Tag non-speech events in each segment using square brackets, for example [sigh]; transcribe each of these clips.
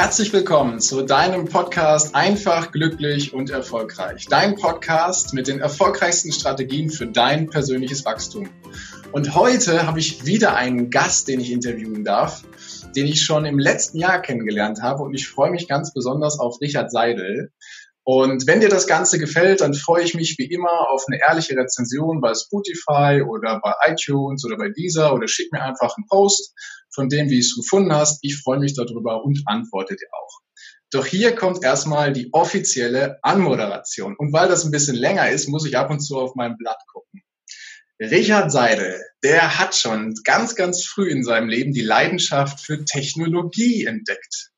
Herzlich willkommen zu deinem Podcast Einfach, glücklich und erfolgreich. Dein Podcast mit den erfolgreichsten Strategien für dein persönliches Wachstum. Und heute habe ich wieder einen Gast, den ich interviewen darf, den ich schon im letzten Jahr kennengelernt habe. Und ich freue mich ganz besonders auf Richard Seidel. Und wenn dir das Ganze gefällt, dann freue ich mich wie immer auf eine ehrliche Rezension bei Spotify oder bei iTunes oder bei Deezer oder schick mir einfach einen Post von dem, wie du es gefunden hast. Ich freue mich darüber und antworte dir auch. Doch hier kommt erstmal die offizielle Anmoderation. Und weil das ein bisschen länger ist, muss ich ab und zu auf mein Blatt gucken. Richard Seidel, der hat schon ganz, ganz früh in seinem Leben die Leidenschaft für Technologie entdeckt.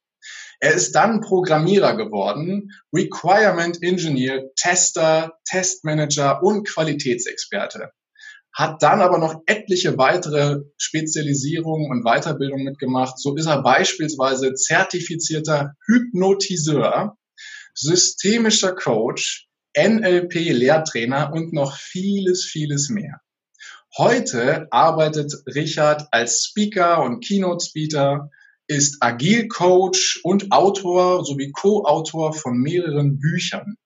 Er ist dann Programmierer geworden, Requirement Engineer, Tester, Testmanager und Qualitätsexperte. Hat dann aber noch etliche weitere Spezialisierungen und Weiterbildungen mitgemacht. So ist er beispielsweise zertifizierter Hypnotiseur, systemischer Coach, NLP-Lehrtrainer und noch vieles, vieles mehr. Heute arbeitet Richard als Speaker und Keynote-Speaker ist Agil-Coach und Autor sowie Co-Autor von mehreren Büchern.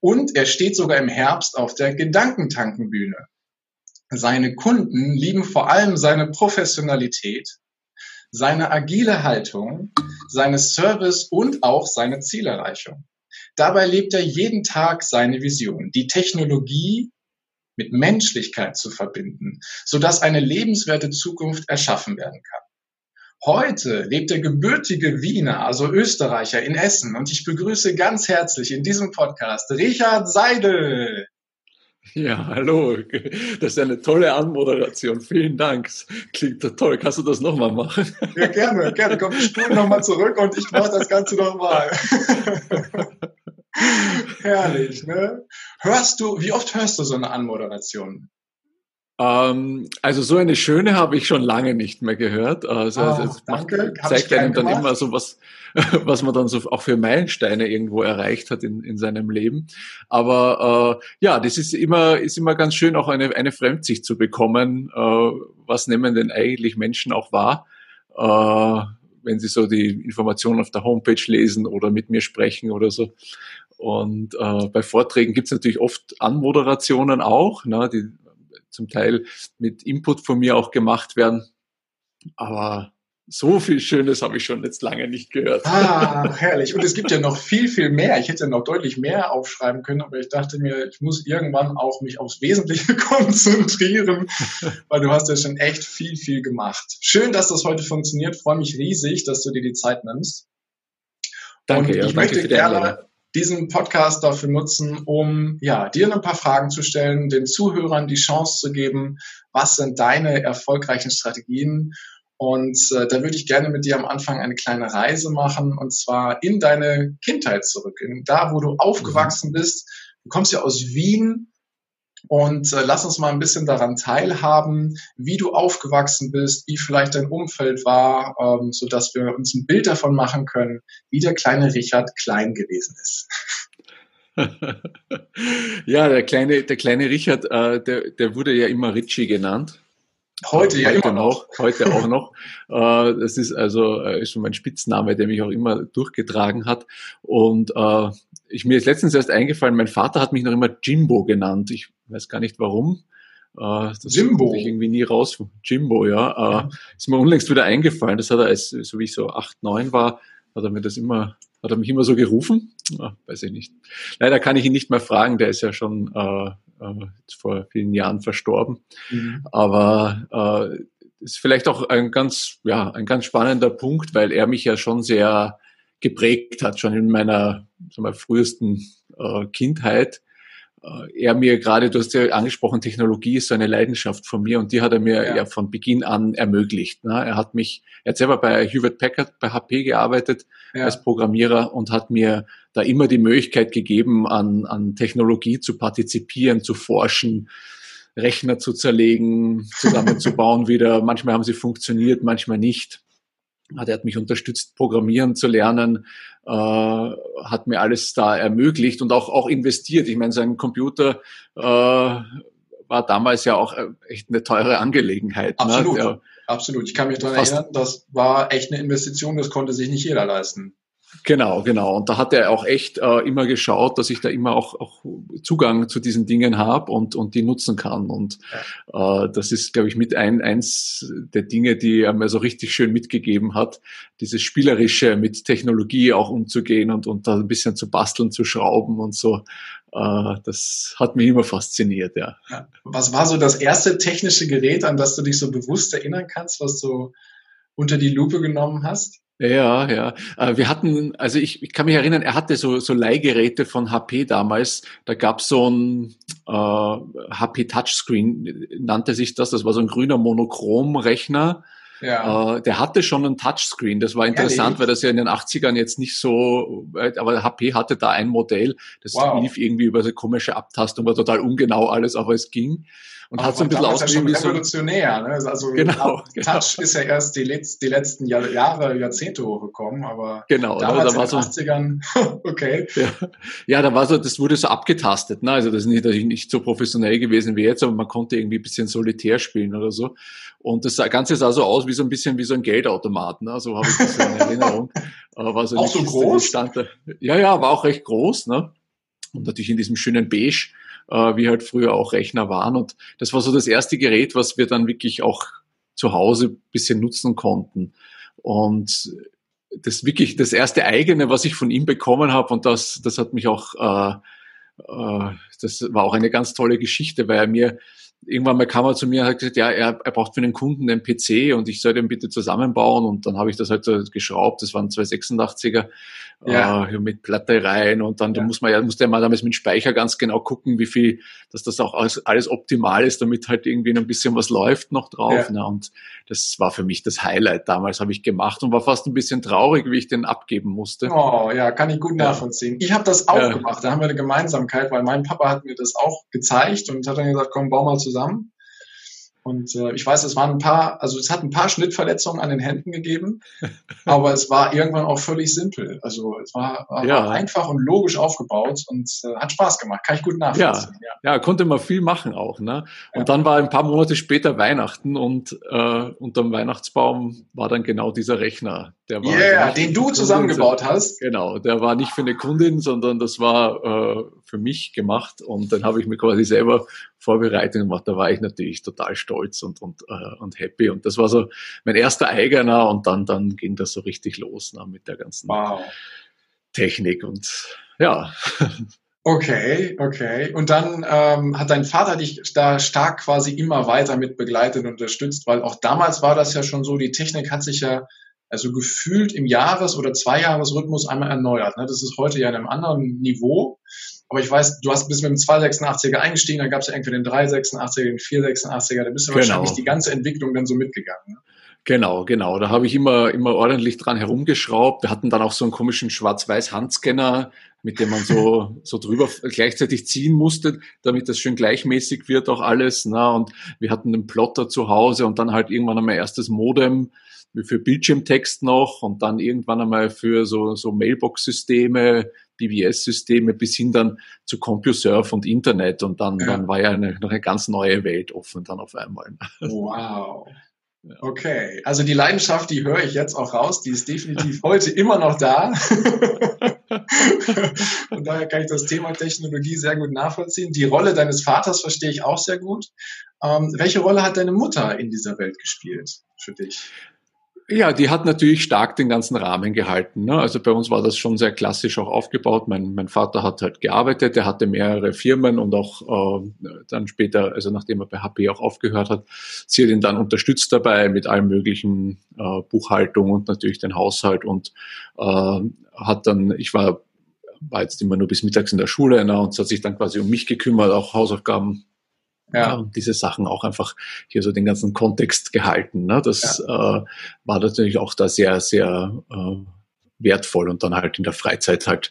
Und er steht sogar im Herbst auf der Gedankentankenbühne. Seine Kunden lieben vor allem seine Professionalität, seine agile Haltung, seine Service und auch seine Zielerreichung. Dabei lebt er jeden Tag seine Vision, die Technologie mit Menschlichkeit zu verbinden, sodass eine lebenswerte Zukunft erschaffen werden kann. Heute lebt der gebürtige Wiener, also Österreicher, in Essen und ich begrüße ganz herzlich in diesem Podcast Richard Seidel. Ja, hallo. Das ist eine tolle Anmoderation. Vielen Dank. Klingt toll. Kannst du das nochmal machen? Ja, gerne, gerne. Komm, ich spule nochmal zurück und ich mache das Ganze nochmal. [laughs] Herrlich, ne? Hörst du, wie oft hörst du so eine Anmoderation? Ähm, also so eine schöne habe ich schon lange nicht mehr gehört. Also das danke. Macht, zeigt einem dann gemacht. immer so was, [laughs] was man dann so auch für Meilensteine irgendwo erreicht hat in, in seinem Leben. Aber äh, ja, das ist immer ist immer ganz schön, auch eine eine Fremdsicht zu bekommen. Äh, was nehmen denn eigentlich Menschen auch wahr? Äh, wenn sie so die Informationen auf der Homepage lesen oder mit mir sprechen oder so. Und äh, bei Vorträgen gibt es natürlich oft Anmoderationen auch, ne, die zum Teil mit Input von mir auch gemacht werden. Aber so viel Schönes habe ich schon jetzt lange nicht gehört. Ah, herrlich. Und es gibt ja noch viel, viel mehr. Ich hätte noch deutlich mehr aufschreiben können, aber ich dachte mir, ich muss irgendwann auch mich aufs Wesentliche [laughs] konzentrieren, weil du hast ja schon echt viel, viel gemacht. Schön, dass das heute funktioniert. Ich freue mich riesig, dass du dir die Zeit nimmst. Danke, Und ich ja, möchte gerne diesen Podcast dafür nutzen, um ja, dir ein paar Fragen zu stellen, den Zuhörern die Chance zu geben, was sind deine erfolgreichen Strategien? Und äh, da würde ich gerne mit dir am Anfang eine kleine Reise machen, und zwar in deine Kindheit zurück, in da, wo du aufgewachsen bist. Du kommst ja aus Wien, und äh, lass uns mal ein bisschen daran teilhaben, wie du aufgewachsen bist, wie vielleicht dein Umfeld war, ähm, so dass wir uns ein Bild davon machen können, wie der kleine Richard klein gewesen ist. [laughs] ja, der kleine, der kleine Richard, äh, der, der wurde ja immer Richie genannt. Heute ja heute immer noch. Heute auch noch. [laughs] Äh, das ist also äh, schon mein Spitzname, der mich auch immer durchgetragen hat. Und äh, ich mir ist letztens erst eingefallen, mein Vater hat mich noch immer Jimbo genannt. Ich weiß gar nicht warum. Äh, das Jimbo. ich irgendwie nie raus. Jimbo, ja. Äh. Ist mir unlängst wieder eingefallen. Das hat er, als, so wie ich so acht, neun war, hat er mir das immer, hat er mich immer so gerufen? Ah, weiß ich nicht. Leider kann ich ihn nicht mehr fragen, der ist ja schon äh, äh, vor vielen Jahren verstorben. Mhm. Aber äh, ist vielleicht auch ein ganz, ja, ein ganz spannender Punkt, weil er mich ja schon sehr geprägt hat, schon in meiner wir, frühesten äh, Kindheit. Äh, er mir gerade, du hast ja angesprochen, Technologie ist so eine Leidenschaft von mir und die hat er mir ja, ja von Beginn an ermöglicht. Ne? Er hat mich, er hat selber bei Hewlett Packard, bei HP gearbeitet ja. als Programmierer und hat mir da immer die Möglichkeit gegeben, an, an Technologie zu partizipieren, zu forschen, Rechner zu zerlegen, [laughs] zusammenzubauen wieder. Manchmal haben sie funktioniert, manchmal nicht. Er hat mich unterstützt, Programmieren zu lernen, äh, hat mir alles da ermöglicht und auch, auch investiert. Ich meine, sein Computer äh, war damals ja auch äh, echt eine teure Angelegenheit. Ne? Absolut, ne? absolut. Ich kann mich daran erinnern, das war echt eine Investition, das konnte sich nicht jeder leisten. Genau, genau. Und da hat er auch echt äh, immer geschaut, dass ich da immer auch, auch Zugang zu diesen Dingen habe und, und die nutzen kann. Und ja. äh, das ist, glaube ich, mit ein, eins der Dinge, die er mir so richtig schön mitgegeben hat, dieses Spielerische mit Technologie auch umzugehen und, und da ein bisschen zu basteln, zu schrauben und so. Äh, das hat mich immer fasziniert, ja. ja. Was war so das erste technische Gerät, an das du dich so bewusst erinnern kannst, was du unter die Lupe genommen hast? Ja, ja. Äh, wir hatten, also ich, ich kann mich erinnern, er hatte so, so Leihgeräte von HP damals. Da gab es so ein äh, HP Touchscreen, nannte sich das. Das war so ein grüner Monochromrechner. Ja. Äh, der hatte schon ein Touchscreen. Das war interessant, Ehrlich? weil das ja in den 80ern jetzt nicht so, aber HP hatte da ein Modell, das wow. lief irgendwie über so komische Abtastung, war total ungenau alles, aber es ging und hat so ein bisschen ausgesehen ja schon revolutionär. Ne? Also genau, Touch [laughs] genau. ist ja erst die, Letz-, die letzten Jahr, Jahre, Jahrzehnte hochgekommen, aber genau, damals da war in den so, 80ern, [laughs] okay. Ja. ja, da war so, das wurde so abgetastet. Ne? Also das ist natürlich nicht so professionell gewesen wie jetzt, aber man konnte irgendwie ein bisschen solitär spielen oder so. Und das Ganze sah so aus wie so ein bisschen wie so ein Geldautomat. Ne? So habe ich das in Erinnerung. [laughs] war so auch so groß? Stand Ja, ja, war auch recht groß. Ne? Und natürlich in diesem schönen Beige äh, wie halt früher auch Rechner waren. Und das war so das erste Gerät, was wir dann wirklich auch zu Hause bisschen nutzen konnten. Und das wirklich das erste eigene, was ich von ihm bekommen habe, und das, das hat mich auch, äh, äh, das war auch eine ganz tolle Geschichte, weil er mir irgendwann mal kam er zu mir und hat gesagt, ja, er, er braucht für den Kunden einen PC und ich soll den bitte zusammenbauen und dann habe ich das halt so geschraubt, das waren zwei 86er ja. äh, mit Platte rein und dann ja. da muss man ja, musste mal damals mit Speicher ganz genau gucken, wie viel, dass das auch alles, alles optimal ist, damit halt irgendwie ein bisschen was läuft noch drauf. Ja. Ne? Und das war für mich das Highlight damals, habe ich gemacht und war fast ein bisschen traurig, wie ich den abgeben musste. Oh ja, kann ich gut nachvollziehen. Ich habe das auch gemacht, da haben wir eine Gemeinsamkeit, weil mein Papa hat mir das auch gezeigt und hat dann gesagt, komm, bau mal zusammen. Und äh, ich weiß, es waren ein paar, also es hat ein paar Schnittverletzungen an den Händen gegeben, [laughs] aber es war irgendwann auch völlig simpel. Also es war, war ja. einfach und logisch aufgebaut und äh, hat Spaß gemacht. Kann ich gut nachvollziehen. Ja, ja. ja konnte man viel machen auch. Ne? Und ja. dann war ein paar Monate später Weihnachten und äh, unterm Weihnachtsbaum war dann genau dieser Rechner. Der war yeah, also den du zusammengebaut hast. Genau, der war nicht für eine Kundin, sondern das war äh, für mich gemacht und dann habe ich mir quasi selber vorbereitet gemacht. Da war ich natürlich total stolz und, und, äh, und happy. Und das war so mein erster eigener und dann, dann ging das so richtig los ne, mit der ganzen wow. Technik und ja. Okay, okay. Und dann ähm, hat dein Vater dich da stark quasi immer weiter mit begleitet und unterstützt, weil auch damals war das ja schon so, die Technik hat sich ja also gefühlt im Jahres- oder Zweijahresrhythmus einmal erneuert. Ne? Das ist heute ja in einem anderen Niveau. Aber ich weiß, du hast bis mit dem 286er eingestiegen, dann gab es ja irgendwie den 386er, den 486er, da bist du genau. wahrscheinlich die ganze Entwicklung dann so mitgegangen. Ne? Genau, genau. Da habe ich immer, immer ordentlich dran herumgeschraubt. Wir hatten dann auch so einen komischen Schwarz-Weiß-Handscanner, mit dem man so, [laughs] so drüber gleichzeitig ziehen musste, damit das schön gleichmäßig wird auch alles. Na, und wir hatten einen Plotter zu Hause und dann halt irgendwann einmal erstes Modem für Bildschirmtext noch und dann irgendwann einmal für so, so Mailbox-Systeme, BBS-Systeme bis hin dann zu CompuServe und Internet und dann, ja. dann war ja eine, noch eine ganz neue Welt offen dann auf einmal. Wow. Okay, also die Leidenschaft, die höre ich jetzt auch raus, die ist definitiv [laughs] heute immer noch da. [laughs] Von daher kann ich das Thema Technologie sehr gut nachvollziehen. Die Rolle deines Vaters verstehe ich auch sehr gut. Ähm, welche Rolle hat deine Mutter in dieser Welt gespielt für dich? Ja, die hat natürlich stark den ganzen Rahmen gehalten. Ne? Also bei uns war das schon sehr klassisch auch aufgebaut. Mein, mein Vater hat halt gearbeitet, er hatte mehrere Firmen und auch äh, dann später, also nachdem er bei HP auch aufgehört hat, sie hat ihn dann unterstützt dabei mit allem möglichen äh, Buchhaltung und natürlich den Haushalt und äh, hat dann, ich war war jetzt immer nur bis mittags in der Schule ne, und hat sich dann quasi um mich gekümmert, auch Hausaufgaben ja. und diese Sachen auch einfach hier so den ganzen Kontext gehalten. Ne? Das ja. äh, war natürlich auch da sehr, sehr äh, wertvoll und dann halt in der Freizeit halt,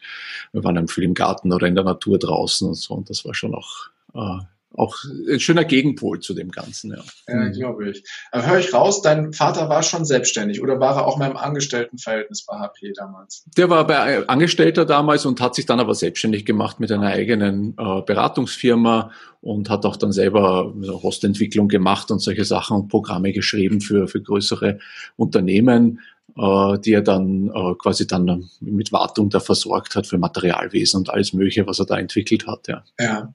wir waren dann viel im Garten oder in der Natur draußen und so und das war schon auch, äh, auch ein schöner Gegenpol zu dem Ganzen. Ja, ja mhm. glaube ich. Aber höre ich raus, dein Vater war schon selbstständig oder war er auch mal im Angestelltenverhältnis bei HP damals? Der war bei Angestellter damals und hat sich dann aber selbstständig gemacht mit einer eigenen äh, Beratungsfirma und hat auch dann selber Hostentwicklung gemacht und solche Sachen und Programme geschrieben für, für größere Unternehmen äh, die er dann äh, quasi dann mit Wartung da versorgt hat für Materialwesen und alles Mögliche, was er da entwickelt hat. Ja. ja.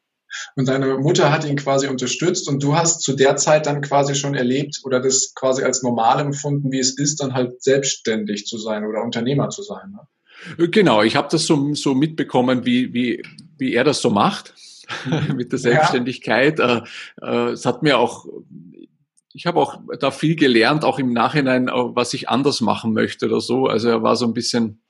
Und deine Mutter hat ihn quasi unterstützt und du hast zu der Zeit dann quasi schon erlebt oder das quasi als normal empfunden, wie es ist, dann halt selbstständig zu sein oder Unternehmer zu sein. Ne? Genau, ich habe das so, so mitbekommen, wie, wie, wie er das so macht [laughs] mit der Selbstständigkeit. Ja. Äh, äh, es hat mir auch, ich habe auch da viel gelernt, auch im Nachhinein, was ich anders machen möchte oder so. Also er war so ein bisschen,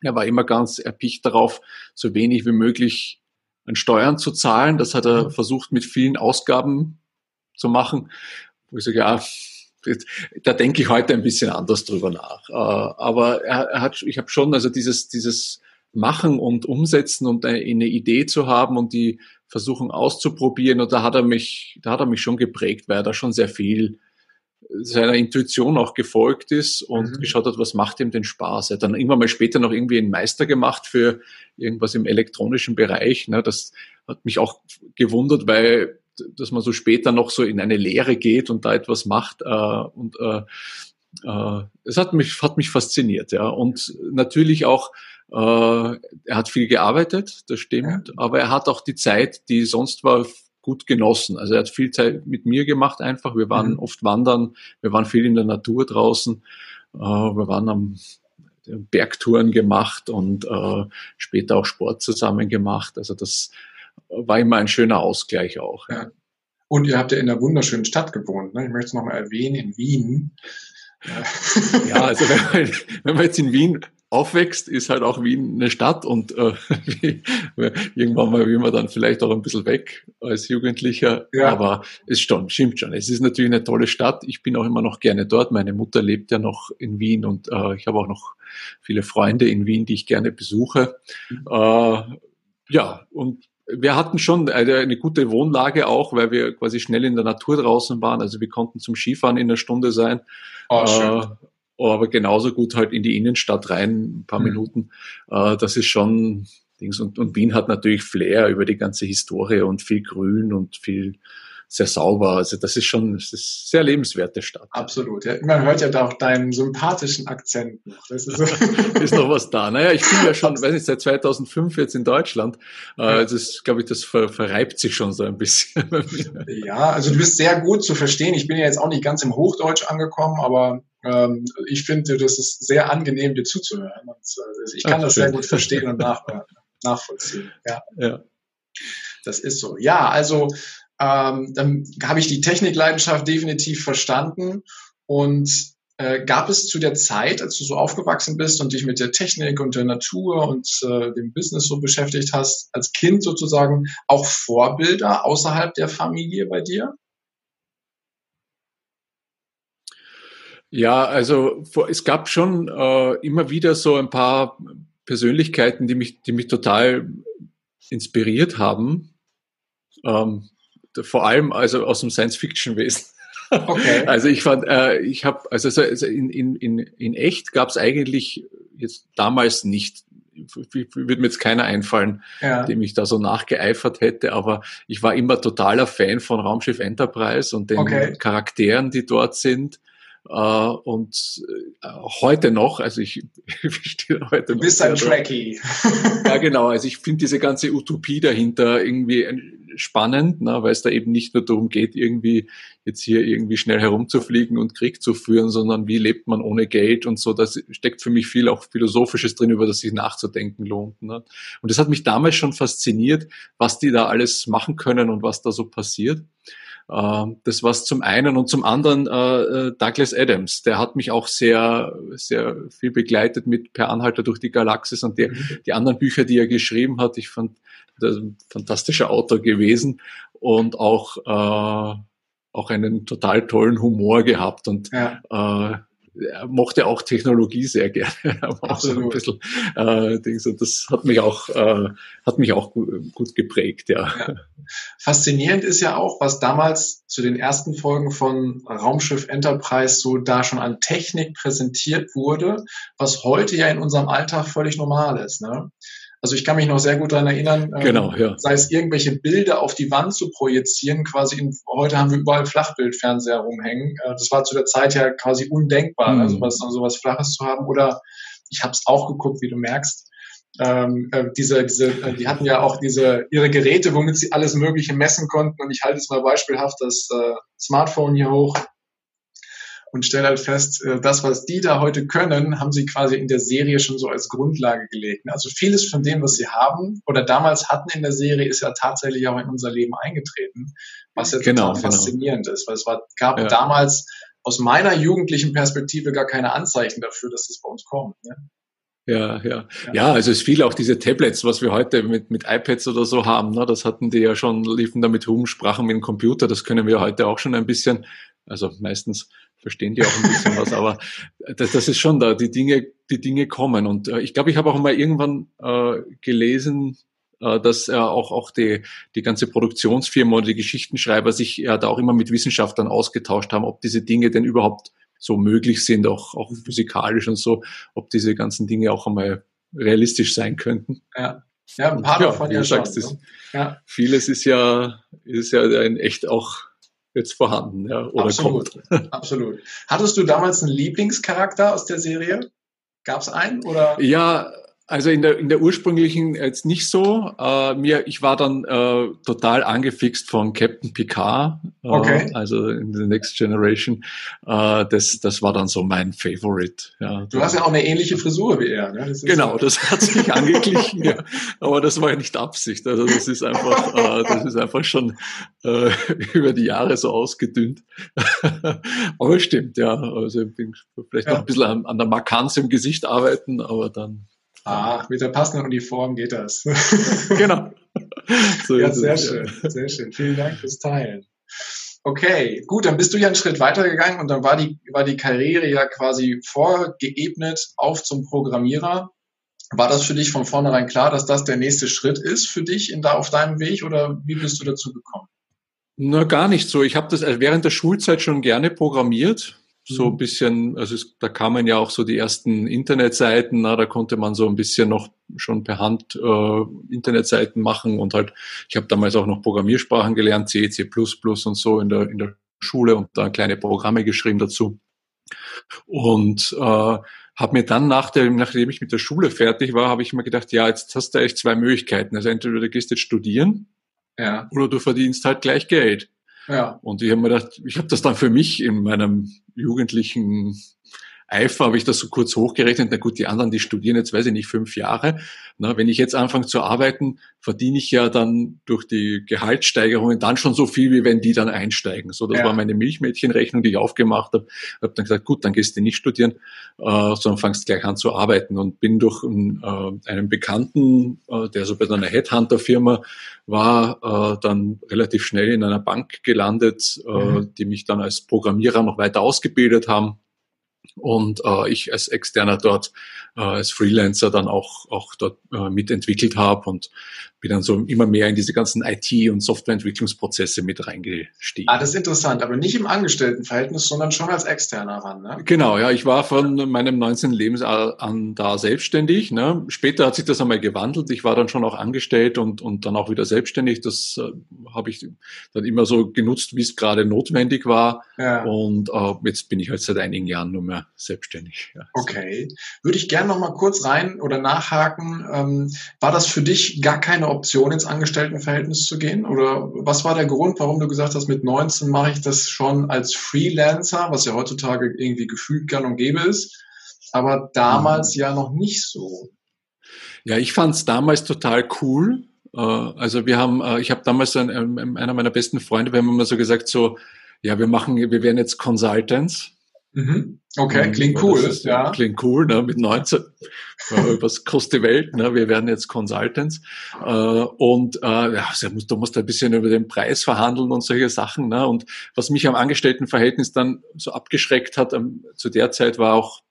er war immer ganz erpicht darauf, so wenig wie möglich an Steuern zu zahlen. Das hat er mhm. versucht mit vielen Ausgaben zu machen. Wo ich sage, ja, da denke ich heute ein bisschen anders drüber nach. Äh, aber er, hat, ich habe schon, also dieses, dieses Machen und Umsetzen und eine, eine Idee zu haben und die versuchen auszuprobieren, und da hat er mich, da hat er mich schon geprägt, weil er da schon sehr viel seiner Intuition auch gefolgt ist und mhm. geschaut hat, was macht ihm denn Spaß. Er hat dann irgendwann mal später noch irgendwie einen Meister gemacht für irgendwas im elektronischen Bereich. Ne? Das hat mich auch gewundert, weil dass man so später noch so in eine Lehre geht und da etwas macht. Äh, und äh, äh, es hat mich, hat mich fasziniert, ja. Und natürlich auch, äh, er hat viel gearbeitet, das stimmt, ja. aber er hat auch die Zeit, die sonst war, gut genossen. Also er hat viel Zeit mit mir gemacht einfach. Wir waren mhm. oft wandern, wir waren viel in der Natur draußen, äh, wir waren am Bergtouren gemacht und äh, später auch Sport zusammen gemacht. Also das war immer ein schöner Ausgleich auch. Ja. Und ihr habt ja in einer wunderschönen Stadt gewohnt. Ne? Ich möchte es nochmal erwähnen, in Wien. Ja, also wenn man, wenn man jetzt in Wien aufwächst, ist halt auch Wien eine Stadt und äh, [laughs] irgendwann mal will man dann vielleicht auch ein bisschen weg als Jugendlicher. Ja. Aber es stimmt, stimmt schon. Es ist natürlich eine tolle Stadt. Ich bin auch immer noch gerne dort. Meine Mutter lebt ja noch in Wien und äh, ich habe auch noch viele Freunde in Wien, die ich gerne besuche. Mhm. Äh, ja, und wir hatten schon eine, eine, gute Wohnlage auch, weil wir quasi schnell in der Natur draußen waren. Also wir konnten zum Skifahren in einer Stunde sein. Oh, schön. Äh, aber genauso gut halt in die Innenstadt rein, ein paar mhm. Minuten. Äh, das ist schon Dings. Und, und Wien hat natürlich Flair über die ganze Historie und viel Grün und viel sehr sauber. Also das ist schon, das ist sehr lebenswerte Stadt. Absolut. Ja. Man hört ja da auch deinen sympathischen Akzent noch. Das ist, [laughs] ist noch was da. Naja, ich bin ja [laughs] schon, weiß nicht, seit 2005 jetzt in Deutschland. Äh, das glaube ich, das ver, verreibt sich schon so ein bisschen. ja, also du bist sehr gut zu verstehen. Ich bin ja jetzt auch nicht ganz im Hochdeutsch angekommen, aber ähm, ich finde, das ist sehr angenehm, dir zuzuhören. Und, äh, ich kann Ach, das schön. sehr gut verstehen und nach, nachvollziehen. Ja. ja. Das ist so. Ja, also ähm, dann habe ich die Technikleidenschaft definitiv verstanden. Und äh, gab es zu der Zeit, als du so aufgewachsen bist und dich mit der Technik und der Natur und äh, dem Business so beschäftigt hast, als Kind sozusagen auch Vorbilder außerhalb der Familie bei dir? Ja, also es gab schon äh, immer wieder so ein paar Persönlichkeiten, die mich, die mich total inspiriert haben. Ähm, vor allem also aus dem Science-Fiction-Wesen. Okay. [laughs] Also ich fand, äh, ich habe, also, also in, in, in, in echt gab es eigentlich jetzt damals nicht, würde mir jetzt keiner einfallen, ja. dem ich da so nachgeeifert hätte, aber ich war immer totaler Fan von Raumschiff Enterprise und den okay. Charakteren, die dort sind. Uh, und uh, heute noch, also ich, [laughs] ich stehe heute Du bist ein Trekkie. ja, [laughs] genau. Also ich finde diese ganze Utopie dahinter irgendwie spannend, ne, weil es da eben nicht nur darum geht, irgendwie jetzt hier irgendwie schnell herumzufliegen und Krieg zu führen, sondern wie lebt man ohne Geld und so. Das steckt für mich viel auch Philosophisches drin, über das sich nachzudenken lohnt. Ne. Und das hat mich damals schon fasziniert, was die da alles machen können und was da so passiert. Ähm, das war's zum einen und zum anderen äh, äh, Douglas Adams. Der hat mich auch sehr, sehr viel begleitet mit Per Anhalter durch die Galaxis und die, mhm. die anderen Bücher, die er geschrieben hat. Ich fand, das ein fantastischer Autor gewesen und auch, äh, auch einen total tollen Humor gehabt und ja. Er mochte auch Technologie sehr gerne. [laughs] Absolut. Bisschen, äh, Dings, und das hat mich auch, äh, hat mich auch gut geprägt, ja. ja. Faszinierend ist ja auch, was damals zu den ersten Folgen von Raumschiff Enterprise so da schon an Technik präsentiert wurde, was heute ja in unserem Alltag völlig normal ist. Ne? Also ich kann mich noch sehr gut daran erinnern, ähm, genau, ja. sei es irgendwelche Bilder auf die Wand zu projizieren, quasi in, heute haben wir überall Flachbildfernseher rumhängen. Äh, das war zu der Zeit ja quasi undenkbar, mhm. also was, so was Flaches zu haben. Oder ich habe es auch geguckt, wie du merkst. Ähm, äh, diese, diese, äh, die hatten ja auch diese ihre Geräte, womit sie alles Mögliche messen konnten. Und ich halte es mal beispielhaft das äh, Smartphone hier hoch und stelle halt fest, äh, das, was die da heute können, haben sie quasi in der Serie schon so als Grundlage gelegt. Also vieles von dem, was sie haben oder damals hatten in der Serie, ist ja tatsächlich auch in unser Leben eingetreten, was ja genau, total genau. faszinierend ist, weil es war, gab ja. damals aus meiner jugendlichen Perspektive gar keine Anzeichen dafür, dass das bei uns kommt. Ne? Ja, ja, ja. also es fiel auch diese Tablets, was wir heute mit, mit iPads oder so haben. Ne? Das hatten die ja schon, liefen damit rum, sprachen mit dem Computer. Das können wir heute auch schon ein bisschen. Also meistens verstehen die auch ein bisschen was, aber das, das ist schon da, die Dinge, die Dinge kommen. Und äh, ich glaube, ich habe auch mal irgendwann äh, gelesen, äh, dass äh, auch, auch die, die ganze Produktionsfirma oder die Geschichtenschreiber sich ja da auch immer mit Wissenschaftlern ausgetauscht haben, ob diese Dinge denn überhaupt so möglich sind, auch, auch physikalisch und so, ob diese ganzen Dinge auch einmal realistisch sein könnten. Ja. Ja, ein paar davon ja, schon. Sagst, ne? ja. Vieles ist ja, ist ja ein echt auch jetzt vorhanden ja, oder absolut, kommt. [laughs] Absolut. Hattest du damals einen Lieblingscharakter aus der Serie? Gab es einen? Oder? Ja, also in der, in der ursprünglichen jetzt nicht so. Äh, mir, ich war dann äh, total angefixt von Captain Picard, äh, okay. also in The Next Generation. Äh, das, das war dann so mein Favorite. Ja. Du hast ja auch eine ähnliche Frisur wie er. Ne? Das genau, das hat sich angeglichen, ja. aber das war ja nicht Absicht. Also das ist einfach, äh, das ist einfach schon äh, [laughs] über die Jahre so ausgedünnt. [laughs] aber stimmt, ja. Also ich bin vielleicht ja. noch ein bisschen an, an der Markanz im Gesicht arbeiten, aber dann Ah, mit der passenden Uniform geht das. [laughs] genau. [laughs] So ja, sehr es, schön, ja. sehr schön. Vielen Dank fürs Teilen. Okay, gut, dann bist du ja einen Schritt weitergegangen und dann war die, war die Karriere ja quasi vorgeebnet auf zum Programmierer. War das für dich von vornherein klar, dass das der nächste Schritt ist für dich in da auf deinem Weg oder wie bist du dazu gekommen? Na, gar nicht so. Ich habe das während der Schulzeit schon gerne programmiert so ein mhm. bisschen, also es, da kamen ja auch so die ersten Internetseiten, na, da konnte man so ein bisschen noch schon per Hand äh, Internetseiten machen und halt, ich habe damals auch noch Programmiersprachen gelernt, C, C++ und so in der, in der Schule und da kleine Programme geschrieben dazu. Und äh, habe mir dann, nach der, nachdem ich mit der Schule fertig war, habe ich mir gedacht, ja, jetzt hast du echt zwei Möglichkeiten. Also entweder du gehst jetzt studieren ja. oder du verdienst halt gleich Geld. Ja. Und ich habe mir gedacht, ich habe das dann für mich in meinem jugendlichen Eifer habe ich das so kurz hochgerechnet. Na gut, die anderen, die studieren jetzt, weiß ich nicht, fünf Jahre. Na, wenn ich jetzt anfange zu arbeiten, verdiene ich ja dann durch die Gehaltssteigerungen dann schon so viel, wie wenn die dann einsteigen. So, das ja. war meine Milchmädchenrechnung, die ich aufgemacht habe. Habe dann gesagt, gut, dann gehst du nicht studieren, äh, sondern fangst gleich an zu arbeiten und bin durch ein, äh, einen Bekannten, äh, der so bei einer Headhunter-Firma war, äh, dann relativ schnell in einer Bank gelandet, äh, mhm. die mich dann als Programmierer noch weiter ausgebildet haben und äh, ich als Externer dort, äh, als Freelancer dann auch, auch dort äh, mitentwickelt habe und bin dann so immer mehr in diese ganzen IT- und Softwareentwicklungsprozesse mit reingestiegen. Ah, das ist interessant, aber nicht im Angestelltenverhältnis, sondern schon als Externer ran, ne? Genau, ja, ich war von meinem 19. Lebensjahr an da selbstständig. Ne? Später hat sich das einmal gewandelt. Ich war dann schon auch angestellt und, und dann auch wieder selbstständig. Das äh, habe ich dann immer so genutzt, wie es gerade notwendig war. Ja. Und äh, jetzt bin ich halt seit einigen Jahren nur mehr selbstständig. Ja. Okay. Würde ich gerne noch mal kurz rein oder nachhaken. Ähm, war das für dich gar keine Option, ins Angestelltenverhältnis zu gehen? Oder was war der Grund, warum du gesagt hast, mit 19 mache ich das schon als Freelancer, was ja heutzutage irgendwie gefühlt gang und gäbe ist, aber damals mhm. ja noch nicht so? Ja, ich fand es damals total cool. Äh, also wir haben, äh, ich habe damals einen, einer meiner besten Freunde, wir haben immer so gesagt, so, ja, wir machen, wir werden jetzt Consultants Mhm. Okay, klingt cool. Ist, ja. Klingt cool, ne? mit 19. was kostet die Welt? Ne? Wir werden jetzt Consultants. Äh, und äh, ja, du musst ein bisschen über den Preis verhandeln und solche Sachen. Ne? Und was mich am Angestelltenverhältnis dann so abgeschreckt hat, ähm, zu der Zeit war auch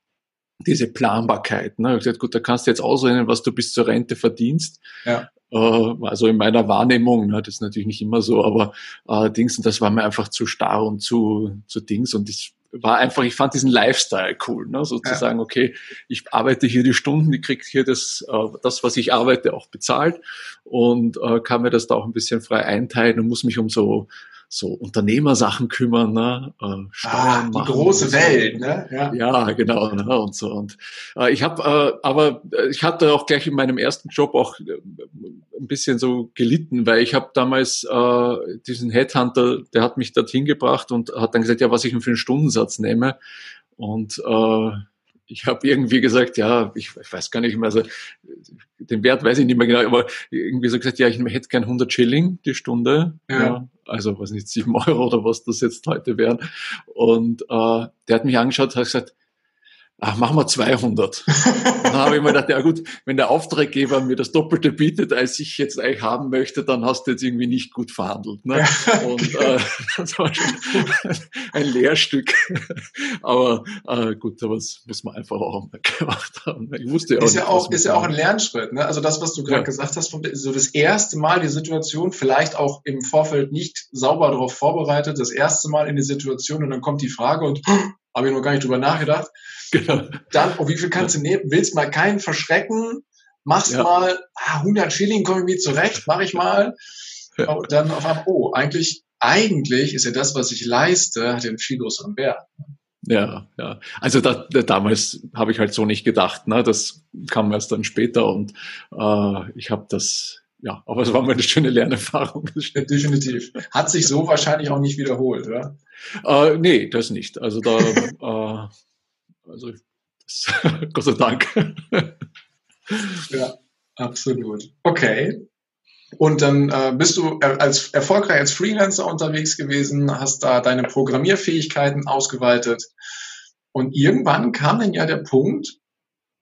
diese Planbarkeit. Ne? Ich habe gesagt, gut, da kannst du jetzt ausrechnen, was du bis zur Rente verdienst. Ja. Äh, also in meiner Wahrnehmung, ne, das ist natürlich nicht immer so, aber äh, Dings, und das war mir einfach zu starr und zu, zu Dings. Und ich war einfach, ich fand diesen Lifestyle cool, ne? sozusagen, ja. okay, ich arbeite hier die Stunden, ich kriege hier das, äh, das, was ich arbeite, auch bezahlt und äh, kann mir das da auch ein bisschen frei einteilen und muss mich um so so Unternehmersachen kümmern, ne? äh, Steuern ah, die machen. große so. Welt, ne? Ja, ja genau, ne? und so. Und äh, ich habe, äh, aber äh, ich hatte auch gleich in meinem ersten Job auch äh, ein bisschen so gelitten, weil ich habe damals äh, diesen Headhunter, der hat mich dorthin gebracht und hat dann gesagt, ja, was ich für einen Stundensatz nehme. Und äh, ich habe irgendwie gesagt, ja, ich, ich, weiß gar nicht mehr, also den Wert weiß ich nicht mehr genau, aber irgendwie so gesagt, ja, ich hätte gern 100 Schilling die Stunde, ja. ja also was nicht, 7 Euro oder was das jetzt heute wären. Und äh, der hat mich angeschaut, hat gesagt, ach, machen wir 200. dann habe ich mir gedacht, ja gut, wenn der Auftraggeber mir das Doppelte bietet, als ich jetzt eigentlich haben möchte, dann hast du jetzt irgendwie nicht gut verhandelt. Ne? Und äh, [laughs] das war schon ein Lehrstück. Aber äh, gut, das muss man einfach auch gemacht haben. Ich wusste ja auch ist nicht, ja auch, ist ja auch ein Lernschritt. Ne? Also das, was du gerade ja. gesagt hast, so das erste Mal die Situation, vielleicht auch im Vorfeld nicht sauber darauf vorbereitet, das erste Mal in die Situation und dann kommt die Frage und habe ich noch gar nicht drüber nachgedacht. Genau. Dann, oh, wie viel kannst du nehmen? Willst mal keinen verschrecken? Machst ja. mal, ah, 100 Schilling komme ich mir zurecht, mache ich mal. [laughs] Und dann auf einmal, oh, eigentlich, eigentlich ist ja das, was ich leiste, hat einen viel größeren Wert. Ja, ja. Also da, da, damals habe ich halt so nicht gedacht. Ne? Das kam erst dann später und äh, ich habe das, ja, aber es war mal eine schöne Lernerfahrung. [laughs] Definitiv. Hat sich so wahrscheinlich auch nicht wiederholt, oder? Äh, nee, das nicht. Also da, [laughs] äh, also [laughs] Gott sei Dank. ja, absolut. Okay. Und dann äh, bist du als erfolgreich als Freelancer unterwegs gewesen, hast da deine Programmierfähigkeiten ausgeweitet. Und irgendwann kam dann ja der Punkt,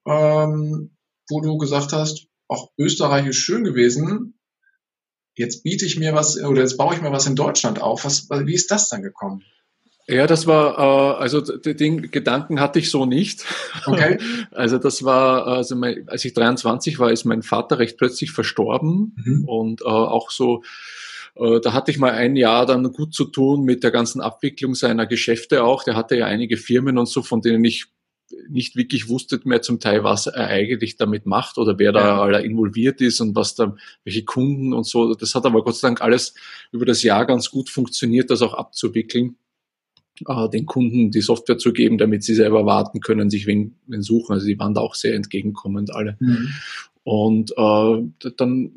ähm, wo du gesagt hast, auch Österreich ist schön gewesen, jetzt biete ich mir was oder jetzt baue ich mir was in Deutschland auf. Was, wie ist das dann gekommen? Ja, das war, äh, also den Gedanken hatte ich so nicht. Okay. [laughs] Also das war, also mein, als ich 23 war, ist mein Vater recht plötzlich verstorben mhm. und äh, auch so, äh, da hatte ich mal ein Jahr dann gut zu tun mit der ganzen Abwicklung seiner Geschäfte auch. Der hatte ja einige Firmen und so, von denen ich nicht wirklich wusste mehr zum Teil, was er eigentlich damit macht oder wer da ja. involviert ist und was da, welche Kunden und so. Das hat aber Gott sei Dank alles über das Jahr ganz gut funktioniert, das auch abzuwickeln äh, den Kunden die Software zu geben, damit sie selber warten können, sich wen, wen suchen. Also die waren da auch sehr entgegenkommend alle. Mhm. Und äh, dann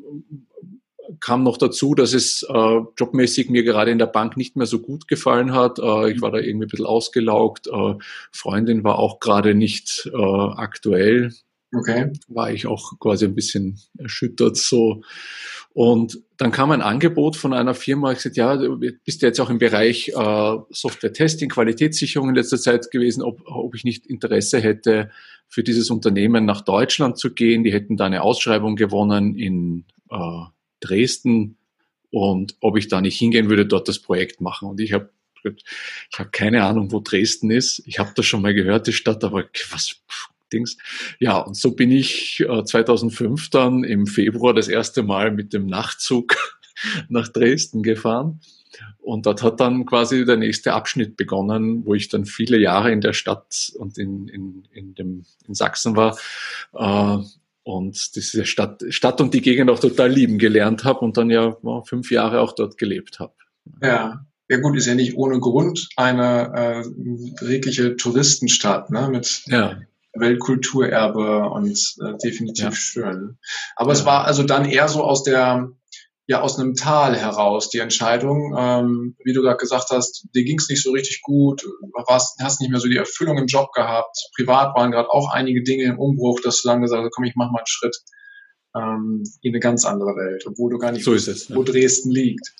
kam noch dazu, dass es äh, jobmäßig mir gerade in der Bank nicht mehr so gut gefallen hat. Äh, ich war da irgendwie ein bisschen ausgelaugt. Äh, Freundin war auch gerade nicht äh, aktuell. Okay. War ich auch quasi ein bisschen erschüttert so. Und dann kam ein Angebot von einer Firma, ich gesagt, ja, du bist ja jetzt auch im Bereich äh, Software-Testing, Qualitätssicherung in letzter Zeit gewesen, ob, ob ich nicht Interesse hätte, für dieses Unternehmen nach Deutschland zu gehen. Die hätten da eine Ausschreibung gewonnen in äh, Dresden und ob ich da nicht hingehen würde, dort das Projekt machen. Und ich habe ich habe keine Ahnung, wo Dresden ist. Ich habe das schon mal gehört, die Stadt, aber was Dings. Ja, und so bin ich äh, 2005 dann im Februar das erste Mal mit dem Nachtzug [laughs] nach Dresden gefahren. Und dort hat dann quasi der nächste Abschnitt begonnen, wo ich dann viele Jahre in der Stadt und in, in, in, dem, in Sachsen war. Äh, und diese Stadt, Stadt und die Gegend auch total lieben gelernt habe und dann ja fünf Jahre auch dort gelebt habe. Ja, ja gut, ist ja nicht ohne Grund eine äh, wirkliche Touristenstadt, ne? Mit ja. Weltkulturerbe und äh, definitiv ja. schön. Aber ja. es war also dann eher so aus der ja aus einem Tal heraus die Entscheidung, ähm, wie du gerade gesagt hast, dir ging es nicht so richtig gut, warst, hast nicht mehr so die Erfüllung im Job gehabt, privat waren gerade auch einige Dinge im Umbruch, dass du dann gesagt hast, komm, ich mach mal einen Schritt ähm, in eine ganz andere Welt, obwohl du gar nicht so ist es, wo Dresden liegt.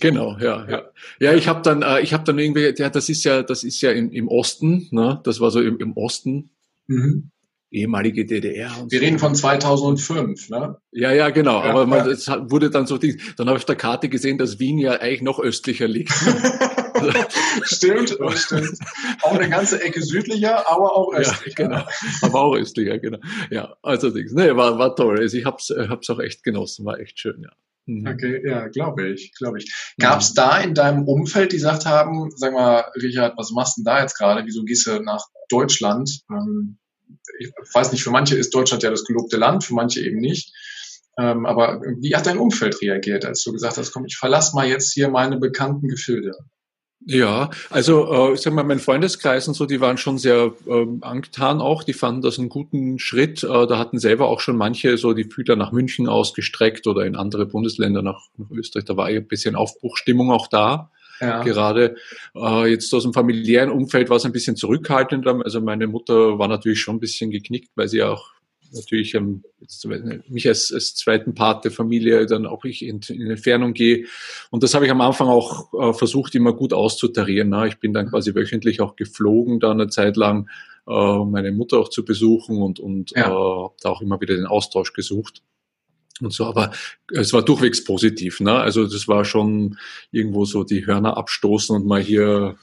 Genau, ja, ja. Ja, ich habe dann, äh, ich habe dann irgendwie, ja, das ist ja, das ist ja im, im Osten, ne? Das war so im, im Osten. Mhm ehemalige DDR. Wir so. reden von 2005, ne? Ja, ja, genau. Ja, aber man, es wurde dann so, dann habe ich auf der Karte gesehen, dass Wien ja eigentlich noch östlicher liegt. [laughs] stimmt, stimmt. Auch eine ganze Ecke südlicher, aber auch östlicher. Ja, genau. Aber auch östlicher, genau. Ja, also nee, war, war toll. Also ich habe es hab's auch echt genossen, war echt schön, ja. Mhm. Okay, ja, glaube ich, glaube ich. Gab es da in deinem Umfeld, die gesagt haben, sag mal, Richard, was machst du denn da jetzt gerade? Wieso gehst du nach Deutschland? Ähm, ich weiß nicht, für manche ist Deutschland ja das gelobte Land, für manche eben nicht. Ähm, aber wie hat dein Umfeld reagiert, als du gesagt hast, komm, ich verlasse mal jetzt hier meine bekannten Gefilde? Ja, also äh, ich sag mal, mein Freundeskreis und so, die waren schon sehr ähm, angetan auch, die fanden das einen guten Schritt. Äh, da hatten selber auch schon manche so die Fühler nach München ausgestreckt oder in andere Bundesländer nach, nach Österreich. Da war ja ein bisschen Aufbruchstimmung auch da. Ja. Gerade äh, jetzt aus dem familiären Umfeld war es ein bisschen zurückhaltender. Also meine Mutter war natürlich schon ein bisschen geknickt, weil sie auch natürlich ähm, jetzt, mich als, als zweiten Part der Familie dann auch ich in, in Entfernung gehe. Und das habe ich am Anfang auch äh, versucht, immer gut auszutarieren. Ne? Ich bin dann quasi wöchentlich auch geflogen, da eine Zeit lang, äh, meine Mutter auch zu besuchen und, und ja. äh, da auch immer wieder den Austausch gesucht und so, aber es war durchwegs positiv, ne? Also das war schon irgendwo so die Hörner abstoßen und mal hier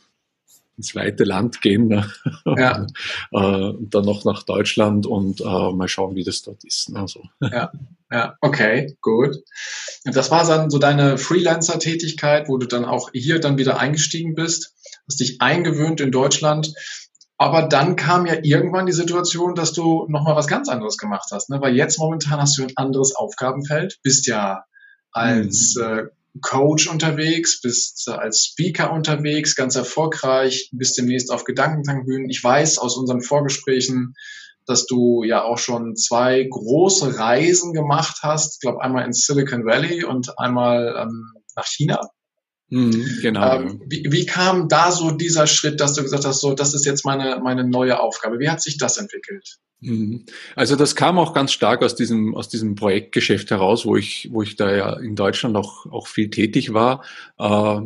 ins weite Land gehen ne? ja. [laughs] Äh, und dann noch nach Deutschland und äh, mal schauen, wie das dort ist. Ne? So. [laughs] Ja, ja, okay, gut. Und das war dann so deine Freelancer-Tätigkeit, wo du dann auch hier dann wieder eingestiegen bist, hast dich eingewöhnt in Deutschland aber dann kam ja irgendwann die Situation, dass du nochmal was ganz anderes gemacht hast. Ne? Weil jetzt momentan hast du ein anderes Aufgabenfeld, bist ja als mhm. äh, Coach unterwegs, bist äh, als Speaker unterwegs, ganz erfolgreich, bist demnächst auf Gedankentankbühnen. Ich weiß aus unseren Vorgesprächen, dass du ja auch schon zwei große Reisen gemacht hast. Ich glaube einmal in Silicon Valley und einmal ähm, nach China. Mhm, genau. Ähm, wie, wie kam da so dieser Schritt, dass du gesagt hast, so, das ist jetzt meine, meine neue Aufgabe? Wie hat sich das entwickelt? Mhm. Also das kam auch ganz stark aus diesem, aus diesem Projektgeschäft heraus, wo ich, wo ich da ja in Deutschland auch, auch viel tätig war, äh,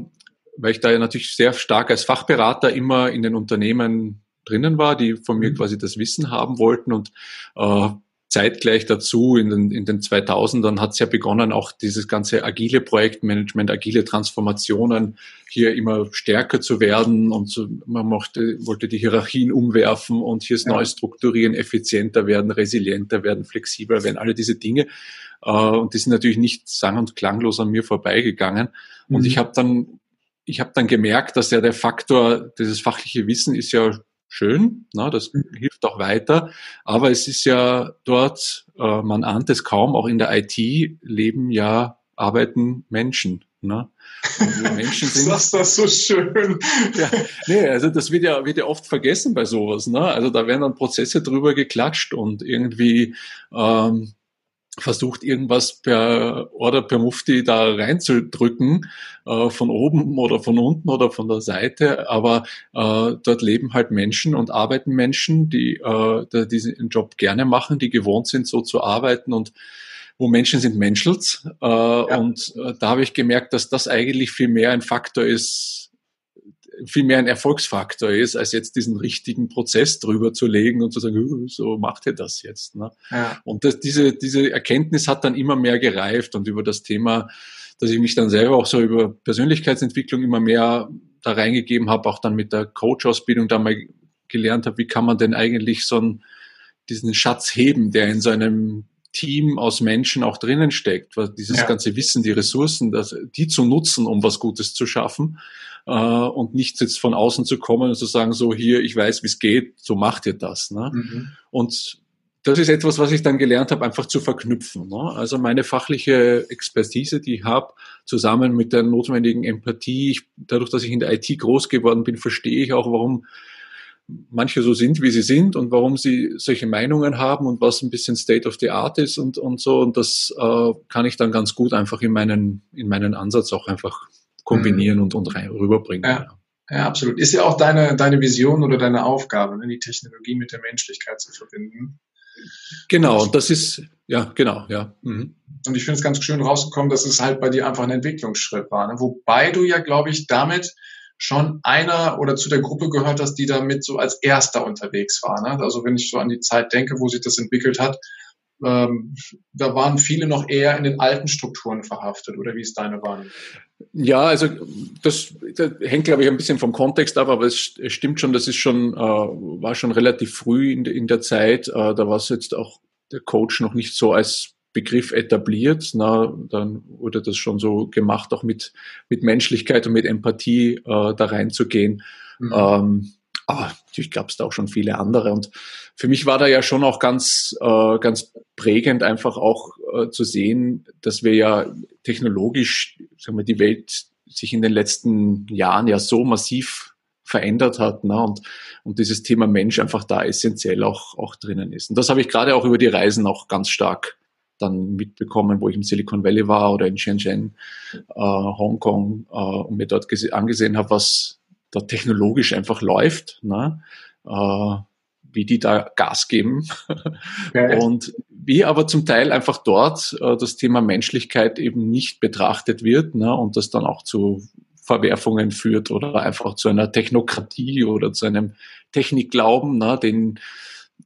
weil ich da ja natürlich sehr stark als Fachberater immer in den Unternehmen drinnen war, die von mir mhm. quasi das Wissen haben wollten und äh, zeitgleich dazu in den, in den 2000ern hat es ja begonnen, auch dieses ganze agile Projektmanagement, agile Transformationen hier immer stärker zu werden und so, man mochte, wollte die Hierarchien umwerfen und hier ist ja. neu strukturieren, effizienter werden, resilienter werden, flexibler werden, alle diese Dinge. Äh, und die sind natürlich nicht sang- und klanglos an mir vorbeigegangen. Mhm. Und ich habe dann ich habe dann gemerkt, dass ja der Faktor, dieses fachliche Wissen ist ja schön, na, das mhm. hilft auch weiter, aber es ist ja dort, äh, man ahnt es kaum, auch in der IT leben ja, arbeiten Menschen. Ne? Menschen [laughs] sind. Das ist das so schön. Ja, nee, also das wird ja, wird ja oft vergessen bei sowas. Ne? Also da werden dann Prozesse drüber geklatscht und irgendwie ähm, versucht, irgendwas per Order per Mufti da reinzudrücken, äh, von oben oder von unten oder von der Seite. Aber äh, dort leben halt Menschen und arbeiten Menschen, die äh, diesen Job gerne machen, die gewohnt sind, so zu arbeiten und wo Menschen sind Menschels. Äh, ja. Und äh, da habe ich gemerkt, dass das eigentlich viel mehr ein Faktor ist, viel mehr ein Erfolgsfaktor ist, als jetzt diesen richtigen Prozess drüber zu legen und zu sagen, so macht ihr das jetzt. Ne? Ja. Und das, diese, diese Erkenntnis hat dann immer mehr gereift und über das Thema, dass ich mich dann selber auch so über Persönlichkeitsentwicklung immer mehr da reingegeben habe, auch dann mit der Coach-Ausbildung da mal gelernt habe, wie kann man denn eigentlich so einen, diesen Schatz heben, der in so einem Team aus Menschen auch drinnen steckt, weil dieses ja. ganze Wissen, die Ressourcen, das, die zu nutzen, um was Gutes zu schaffen äh, und nicht jetzt von außen zu kommen und zu sagen, so hier, ich weiß, wie es geht, so macht ihr das. Ne? Mhm. Und das ist etwas, was ich dann gelernt habe, einfach zu verknüpfen. Ne? Also meine fachliche Expertise, die ich habe, zusammen mit der notwendigen Empathie, ich, dadurch, dass ich in der IT groß geworden bin, verstehe ich auch, warum manche so sind, wie sie sind und warum sie solche Meinungen haben und was ein bisschen State of the Art ist und, und so. Und das äh, kann ich dann ganz gut einfach in meinen, in meinen Ansatz auch einfach kombinieren mhm. und, und rein, rüberbringen. Ja. ja. absolut. Ist ja auch deine, deine Vision oder deine Aufgabe, ne, die Technologie mit der Menschlichkeit zu verbinden. Genau, und das ist, Ja, genau, ja. Mhm. Und ich finde es ganz schön rausgekommen, dass es halt bei dir einfach ein Entwicklungsschritt war. Ne? Wobei du ja, glaube ich, damit schon einer oder zu der Gruppe gehört hast, die damit so als erster unterwegs war. Ne? Also wenn ich so an die Zeit denke, wo sich das entwickelt hat, ähm, da waren viele noch eher in den alten Strukturen verhaftet, oder wie ist deine Wahrnehmung? Ja, also das, das hängt, glaube ich, ein bisschen vom Kontext ab, aber es, es stimmt schon, das ist schon, äh, war schon relativ früh in, in der Zeit. Äh, da war es jetzt auch der Coach noch nicht so als Begriff etabliert. Na, dann wurde das schon so gemacht, auch mit, mit Menschlichkeit und mit Empathie äh, da reinzugehen. Mhm. Ähm, aber natürlich gab es da auch schon viele andere. Und für mich war da ja schon auch ganz, äh, ganz prägend, einfach auch äh, zu sehen, dass wir ja technologisch, sagen wir, die Welt sich in den letzten Jahren ja so massiv verändert hat ne? und, und dieses Thema Mensch einfach da essentiell auch, auch drinnen ist. Und das habe ich gerade auch über die Reisen auch ganz stark dann mitbekommen, wo ich im Silicon Valley war oder in Shenzhen, äh, Hongkong äh, und mir dort angesehen habe, was da technologisch einfach läuft, ne? äh, wie die da Gas geben okay. und wie aber zum Teil einfach dort äh, das Thema Menschlichkeit eben nicht betrachtet wird ne? und das dann auch zu Verwerfungen führt oder einfach zu einer Technokratie oder zu einem Technikglauben, ne? den,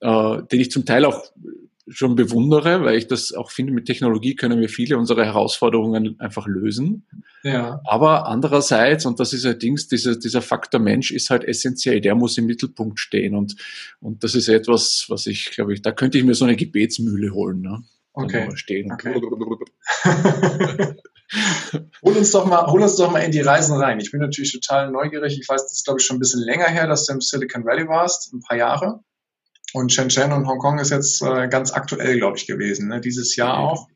äh, den ich zum Teil auch schon bewundere, weil ich das auch finde, mit Technologie können wir viele unserer Herausforderungen einfach lösen. Ja. Aber andererseits, und das ist allerdings, dieser, dieser Faktor Mensch ist halt essentiell, der muss im Mittelpunkt stehen. Und, und das ist etwas, was ich, glaube ich, da könnte ich mir so eine Gebetsmühle holen. Ne? Okay. Stehen. okay. [laughs] hol uns doch mal, hol uns doch mal in die Reisen rein. Ich bin natürlich total neugierig. Ich weiß, das ist glaube ich schon ein bisschen länger her, dass du im Silicon Valley warst, ein paar Jahre. Und Shenzhen und Hongkong ist jetzt äh, ganz aktuell, glaube ich, gewesen, ne? dieses Jahr auch.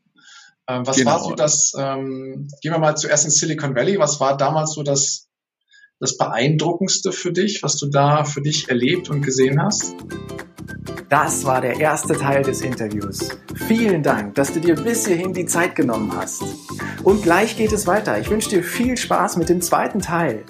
Ähm, was genau. war so das, ähm, gehen wir mal zuerst in Silicon Valley, was war damals so das, das Beeindruckendste für dich, was du da für dich erlebt und gesehen hast? Das war der erste Teil des Interviews. Vielen Dank, dass du dir bis hierhin die Zeit genommen hast. Und gleich geht es weiter. Ich wünsche dir viel Spaß mit dem zweiten Teil.